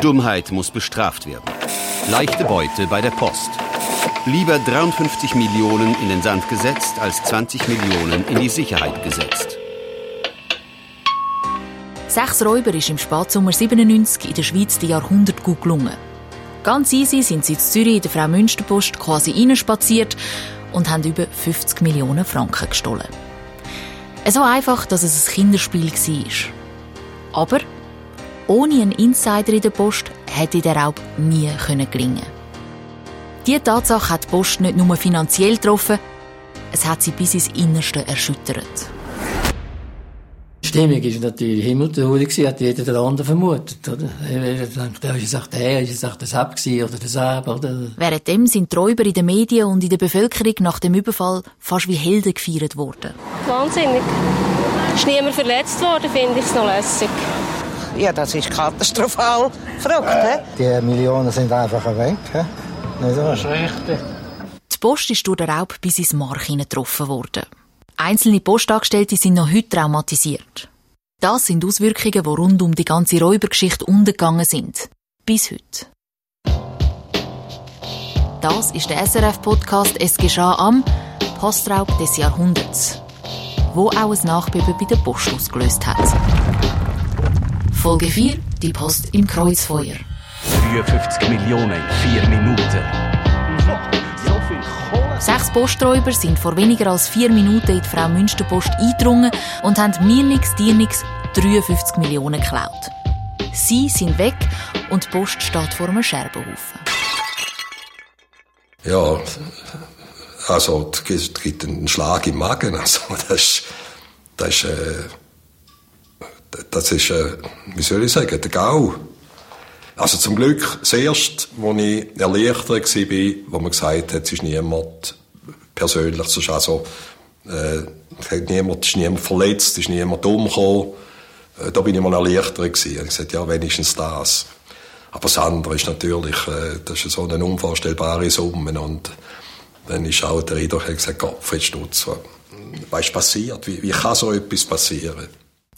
Dummheit muss bestraft werden. Leichte Beute bei der Post. Lieber 53 Millionen in den Sand gesetzt, als 20 Millionen in die Sicherheit gesetzt. Sechs Räuber ist im Spätsommer 97 in der Schweiz die Jahrhundert gut gelungen. Ganz easy sind sie in Zürich in der Frau Münsterpost quasi reinspaziert und haben über 50 Millionen Franken gestohlen. So einfach, dass es ein Kinderspiel war. Aber ohne einen Insider in der Post hätte der Raub nie gelingen Diese Tatsache hat die Post nicht nur finanziell getroffen, es hat sie bis ins Innerste erschüttert. Die Stimmung war natürlich himmeltraurig, hat jeder den anderen vermutet. Oder? Er denkt, er ist es der, ist es der Sepp oder der Sepp. Oder? Währenddem sind die Räuber in den Medien und in der Bevölkerung nach dem Überfall fast wie Helden gefeiert worden. Wahnsinnig. Ist niemand verletzt worden, finde ich es noch lässig. Ja, das ist katastrophal verrückt. Die Millionen sind einfach weg. He? Nicht Das ist richtig. Die Post ist durch den Raub bis ins Mark getroffen worden. Einzelne Postangestellte sind noch heute traumatisiert. Das sind Auswirkungen, die rund um die ganze Räubergeschichte untergegangen sind. Bis heute. Das ist der SRF-Podcast «Es geschah am Postraub des Jahrhunderts», wo auch ein Nachbeben bei der Post ausgelöst hat. Folge 4, die Post im Kreuzfeuer. 53 Millionen in 4 Minuten. Sechs Posträuber sind vor weniger als vier Minuten in die Frau Münsterpost eingedrungen und haben mir nix, dir nix 53 Millionen geklaut. Sie sind weg und die Post steht vor einem Scherbenhaufen. Ja, also es gibt einen Schlag im Magen. Also das ist, das ist, äh, das ist äh, wie soll ich sagen, der Gau. Also zum Glück, das erste, wo ich erleichtert war, wo man gesagt hat, es ist niemand persönlich, es ist also, äh, niemand, ist niemand verletzt, es ist niemand umgekommen. Äh, da bin ich mal erleichtert. Ich habe gesagt, ja, wenigstens das. Aber das andere ist natürlich, äh, das ist so eine unvorstellbare Summe und dann ist auch der ich gesagt, Gott, Stutz, was ist passiert? Wie, wie kann so etwas passieren?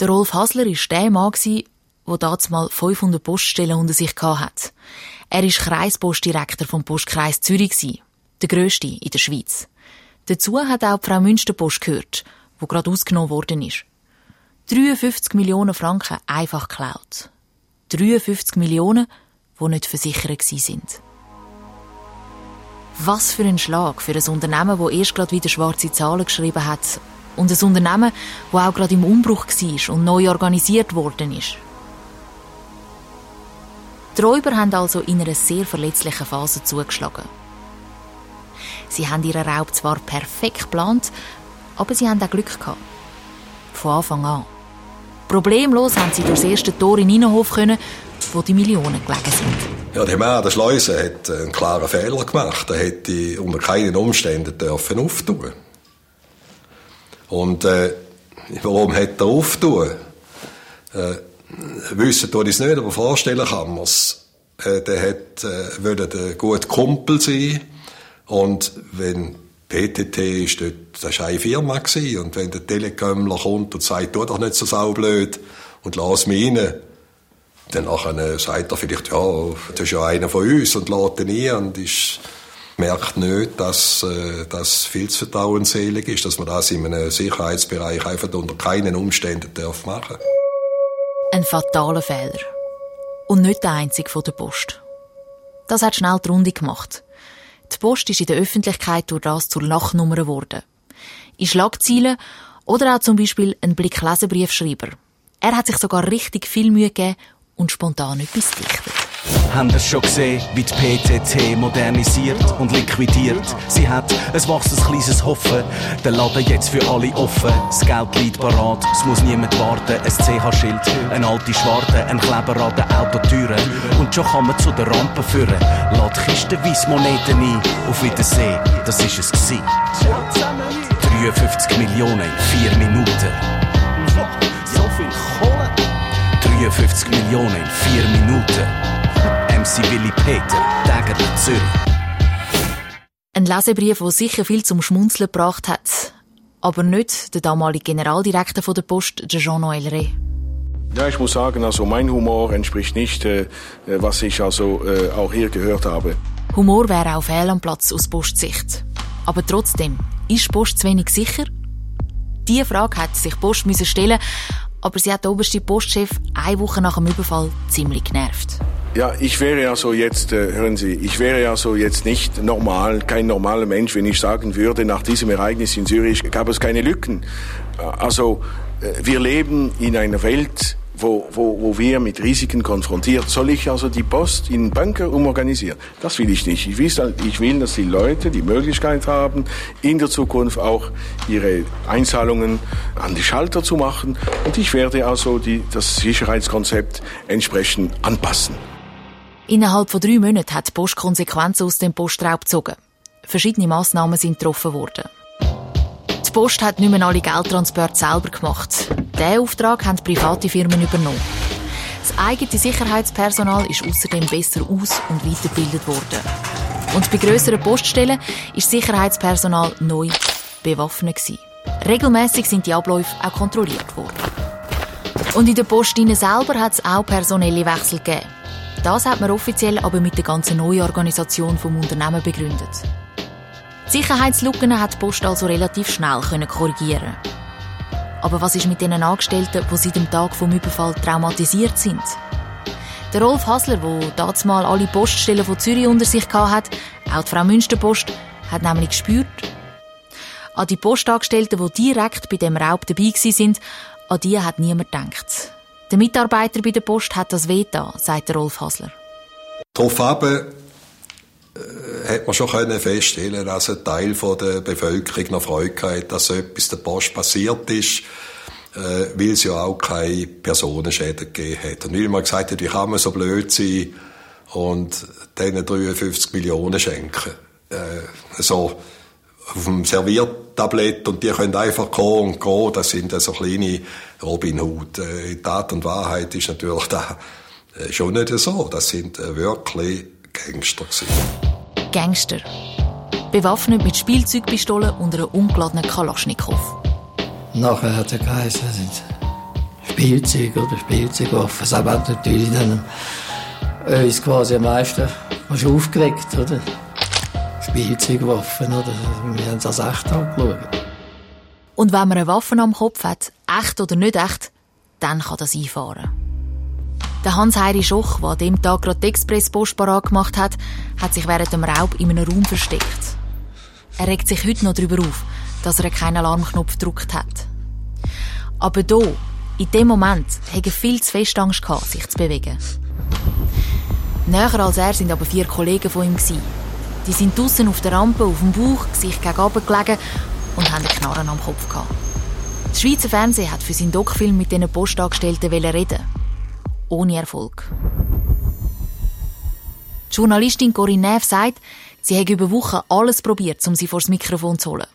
Der Rolf Hasler war der Mann, der damals mal 500 Poststellen unter sich hatte. Er war Kreispostdirektor vom Postkreis Zürich, der grösste in der Schweiz. Dazu hat auch die Frau Münsterpost gehört, wo gerade ausgenommen worden ist. 53 Millionen Franken einfach geklaut. 53 Millionen, die nicht versichert sind. Was für ein Schlag für ein Unternehmen, das erst gerade wieder schwarze Zahlen geschrieben hat und ein Unternehmen, das auch gerade im Umbruch war und neu organisiert worden ist. Die Räuber haben also in einer sehr verletzlichen Phase zugeschlagen. Sie haben ihren Raub zwar perfekt geplant, aber sie haben auch Glück gehabt. Von Anfang an. Problemlos haben sie durch das erste Tor in Innenhof können, wo die Millionen gelegen sind. Ja, der Mann der Schleuse hat einen klaren Fehler gemacht. Er hätte unter keinen Umständen dürfen auftun. Und äh, warum hat er auftun? Äh, wissen tue ich es nicht, aber vorstellen kann man es. Äh, der hat, äh, würde ein guter Kumpel sein. Und wenn PTT ist dort, das war eine Firma gewesen. Und wenn der Telekomler kommt und sagt, tu doch nicht so saublöd und lass mich rein, dann nachher sagt er vielleicht, ja, das ist ja einer von uns und lädt ihn ein und ist, merkt nicht, dass äh, das viel zu vertrauensselig ist, dass man das in einem Sicherheitsbereich einfach unter keinen Umständen darf machen. Ein fataler Fehler. Und nicht der einzige von der Post. Das hat schnell die Runde gemacht. Die Post ist in der Öffentlichkeit durch das zur Lachnummer geworden. In Schlagzeilen oder auch zum Beispiel ein Blick-Leserbriefschreiber. Er hat sich sogar richtig viel Mühe gegeben und spontan etwas dichtet. Haben es schon gesehen, wie die PTT modernisiert und liquidiert? Sie hat ein wachsendes kleines Hoffen, der Laden jetzt für alle offen. Das Geld liegt parat, es muss niemand warten. Ein CH-Schild, eine alte Schwarte, ein Kleber an den Autotüren. Und schon kann man zu der Rampe führen. Lad kistenweise Moneten ein, auf Wiedersehen, das ist es gewesen. 53 Millionen in 4 Minuten. So viel Kohle. 53 Millionen in 4 Minuten. MC Willy Peter, Tägerli Zürich. Ein Lesebrief, der sicher viel zum Schmunzeln gebracht hat. Aber nicht der damalige Generaldirektor der Post, Jean-Noël Rey. Ja, ich muss sagen, also mein Humor entspricht nicht, äh, was ich also äh, auch hier gehört habe. Humor wäre auch fehl am Platz aus Postsicht. Aber trotzdem, ist Post zu wenig sicher? Diese Frage hat sich Post müssen stellen, aber sie hat der oberste Postchef eine Woche nach dem Überfall ziemlich genervt. Ja, ich wäre ja so jetzt, äh, hören Sie, ich wäre ja so jetzt nicht normal, kein normaler Mensch, wenn ich sagen würde, nach diesem Ereignis in Zürich gab es keine Lücken. Also, äh, wir leben in einer Welt, wo, wo, wo wir mit Risiken konfrontiert. Soll ich also die Post in Bunker umorganisieren? Das will ich nicht. Ich will, ich will, dass die Leute die Möglichkeit haben, in der Zukunft auch ihre Einzahlungen an die Schalter zu machen. Und ich werde also die, das Sicherheitskonzept entsprechend anpassen. Innerhalb von drei Monaten hat die Post Konsequenzen aus dem Postraub gezogen. Verschiedene Massnahmen sind getroffen worden. Die Post hat nicht mehr alle Geldtransporte selber gemacht. Diesen Auftrag haben private Firmen übernommen. Das eigene Sicherheitspersonal ist außerdem besser aus- und weitergebildet worden. Und bei grösseren Poststellen ist Sicherheitspersonal neu bewaffnet gewesen. Regelmäßig sind die Abläufe auch kontrolliert worden. Und in der Post selber hat es auch personelle Wechsel gegeben. Das hat man offiziell aber mit der ganzen Neuorganisation vom Unternehmen begründet. Die Sicherheitslücken hat die Post also relativ schnell korrigieren Aber was ist mit den Angestellten, die seit dem Tag vom Überfall traumatisiert sind? Der Rolf Hasler, der damals alle Poststellen von Zürich unter sich hatte, auch die Frau Münsterpost, hat nämlich gespürt, an die Postangestellten, die direkt bei dem Raub dabei sind, an die hat niemand gedacht. Der Mitarbeiter bei der Post hat das Veta, sagt Rolf Hasler. Darauf äh, hat man schon feststellen, dass ein Teil der Bevölkerung noch Freude hat, dass etwas der Post passiert ist, äh, weil es ja auch keine Personenschäden gegeben hat. Und weil man gesagt hat, wie kann man so blöd sein und denen 53 Millionen schenken. Äh, so auf dem Serviertablett und die können einfach kommen und gehen. Das sind so kleine Robin Hood. Äh, in Tat und Wahrheit ist natürlich da äh, schon nicht so. Das sind äh, wirklich Gangster gewesen. Gangster. Bewaffnet mit Spielzeugpistolen und einer ungeladenen Kalaschnikow. Nachher hat er geheißen, das sind Spielzeug oder Spielzeugwaffen. Das hat natürlich dann uns quasi am meisten aufgeregt, oder? Spielzeugwaffen, oder? Wir haben es als echt angeschaut. Und wenn man eine Waffe am Kopf hat, echt oder nicht echt, dann kann das einfahren. Der Hans-Heiri Schoch, der an dem Tag gerade die Expresspost parat gemacht hat, hat sich während dem Raub in einem Raum versteckt. Er regt sich heute noch darüber auf, dass er keinen Alarmknopf gedrückt hat. Aber hier, in dem Moment, hat er viel zu fest Angst gehabt, sich zu bewegen. Näher als er sind aber vier Kollegen von ihm. Die sind draussen auf der Rampe, auf dem Bauch, Gesicht gegen gelegen und haben einen Knarren am Kopf gehabt. Das Schweizer Fernsehen hat für seinen Doc-Film mit diesen Postangestellten reden. Ohne Erfolg. Die Journalistin Corinne Neff sagt, sie habe über Wochen alles probiert, um sie vor das Mikrofon zu holen.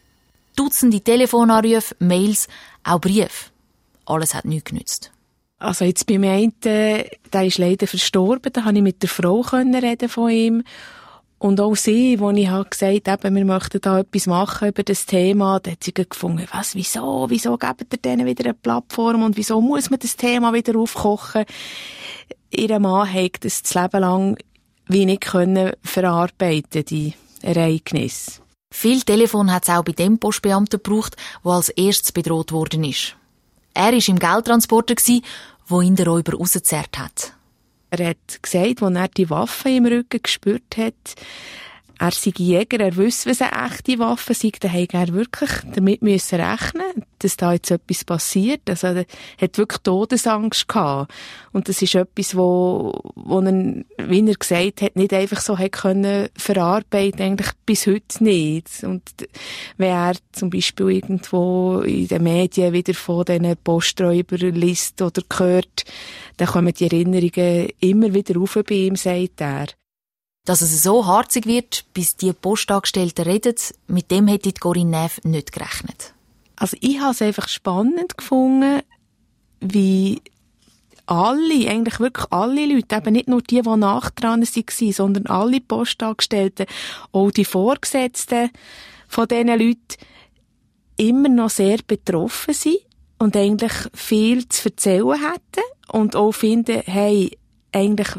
Dutzende Telefonanrufe, Mails, auch Briefe. Alles hat nichts genützt. Also jetzt beim einen, der ist leider verstorben, da konnte ich mit der Frau reden von ihm und auch sie, wo ich halt gesagt habe, wir möchten da etwas machen über das Thema, da hat sie gefunden, was, wieso, wieso geben ihr denen wieder eine Plattform und wieso muss man das Thema wieder aufkochen? Ihr Mann hat das das Leben lang wenig können verarbeiten, die Ereignisse. Viel Telefon hat es auch bei dem Postbeamten gebraucht, der als erstes bedroht worden ist. Er war im Geldtransporter, wo ihn der Räuber rausgezerrt hat. Er hat gesagt, als er die Waffe im Rücken gespürt hat, er sei Jäger, er wüsste, was eine echte Waffe sei, dann hätte er wirklich damit müssen rechnen dass da jetzt etwas passiert. Also er hat wirklich Todesangst gehabt. Und das ist etwas, wo, wo er, wie er gesagt hat, nicht einfach so hat können verarbeiten, eigentlich bis heute nicht. Und wenn er zum Beispiel irgendwo in den Medien wieder von diesen Posträubern liest oder hört, dann kommen die Erinnerungen immer wieder auf bei ihm, sagt er. Dass es so harzig wird, bis die Postangestellten reden, mit dem hätte Corinne Neff nicht gerechnet. Also ich habe es einfach spannend gefunden, wie alle, eigentlich wirklich alle Leute, eben nicht nur die, die nachdran waren, sondern alle Postangestellten, auch die Vorgesetzten von diesen Leuten, immer noch sehr betroffen sind und eigentlich viel zu erzählen hätten und auch finden, hey, eigentlich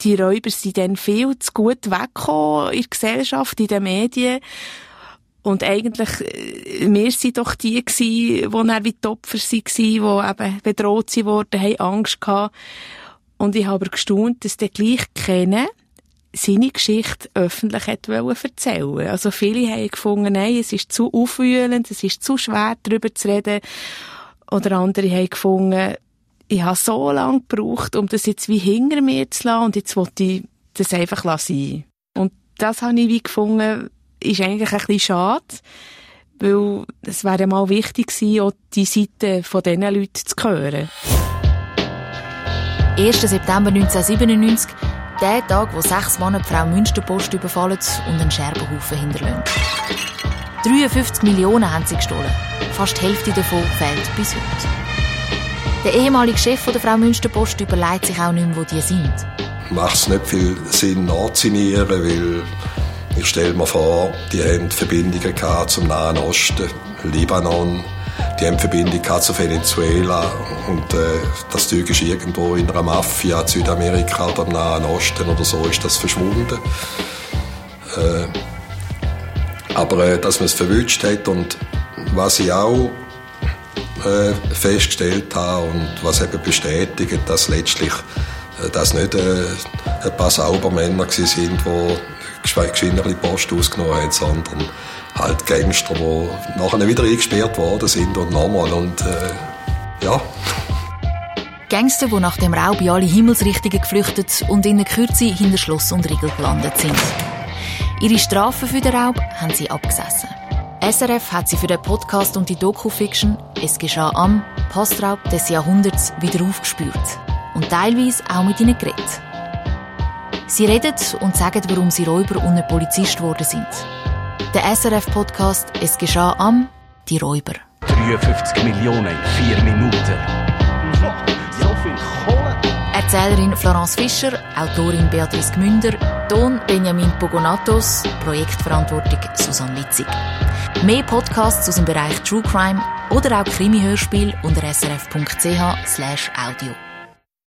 die Räuber sind dann viel zu gut weggekommen in der Gesellschaft, in den Medien. Und eigentlich, äh, wir sind doch die gewesen, die dann wie die Opfer waren, die eben bedroht wurden, haben Angst gehabt. Und ich habe gestaunt, dass der gleich kennen, seine Geschichte öffentlich erzählen Also viele haben gefunden, nein, es ist zu aufwühlend, es ist zu schwer, darüber zu reden. Oder andere haben gefunden, ich habe so lange gebraucht, um das jetzt wie hinter mir zu lassen und jetzt wollte ich das einfach sein. Und das habe ich wie gefunden, ist eigentlich ein bisschen schade, weil es wäre mal wichtig gewesen, auch die Seite von diesen Leuten zu hören. 1. September 1997, der Tag, wo sechs Männer die Frau Münsterpost überfallen und einen Scherbenhaufen hinterlassen. 53 Millionen haben sie gestohlen. Fast die Hälfte davon fehlt bis heute. Der ehemalige Chef der Frau Münsterpost überlegt sich auch nicht mehr, wo die sind. Macht es nicht viel Sinn, nachzunieren, weil ich stelle mir vor, die haben Verbindungen zum Nahen Osten, Libanon, die haben Verbindung zu Venezuela und äh, das Zeug ist irgendwo in einer Mafia in Südamerika oder im Nahen Osten oder so ist das verschwunden. Äh, aber äh, dass man es verwünscht hat und was ich auch äh, festgestellt habe und was eben bestätigt, dass letztlich äh, das nicht äh, ein paar Saubermänner sind, die geschwind Post ausgenommen haben, sondern halt Gangster, die nachher wieder eingesperrt worden sind und nochmal und ja. Gangster, die nach dem Raub in alle Himmelsrichtungen geflüchtet und in der Kürze hinter Schloss und Riegel gelandet sind. Ihre Strafe für den Raub haben sie abgesessen. SRF hat sie für den Podcast und die Doku-Fiction «Es geschah am» Postraub des Jahrhunderts wieder aufgespürt und teilweise auch mit ihnen geredet. Sie reden und sagen, warum sie Räuber und nicht Polizist geworden sind. Der SRF-Podcast «Es geschah am» Die Räuber. 53 Millionen in vier Minuten. So viel Kohle. Erzählerin Florence Fischer, Autorin Beatrice Gmünder, Ton Benjamin Pogonatos, Projektverantwortung Susanne Litzig. Mehr Podcasts aus dem Bereich True Crime oder auch Krimi-Hörspiel unter srf.ch/audio.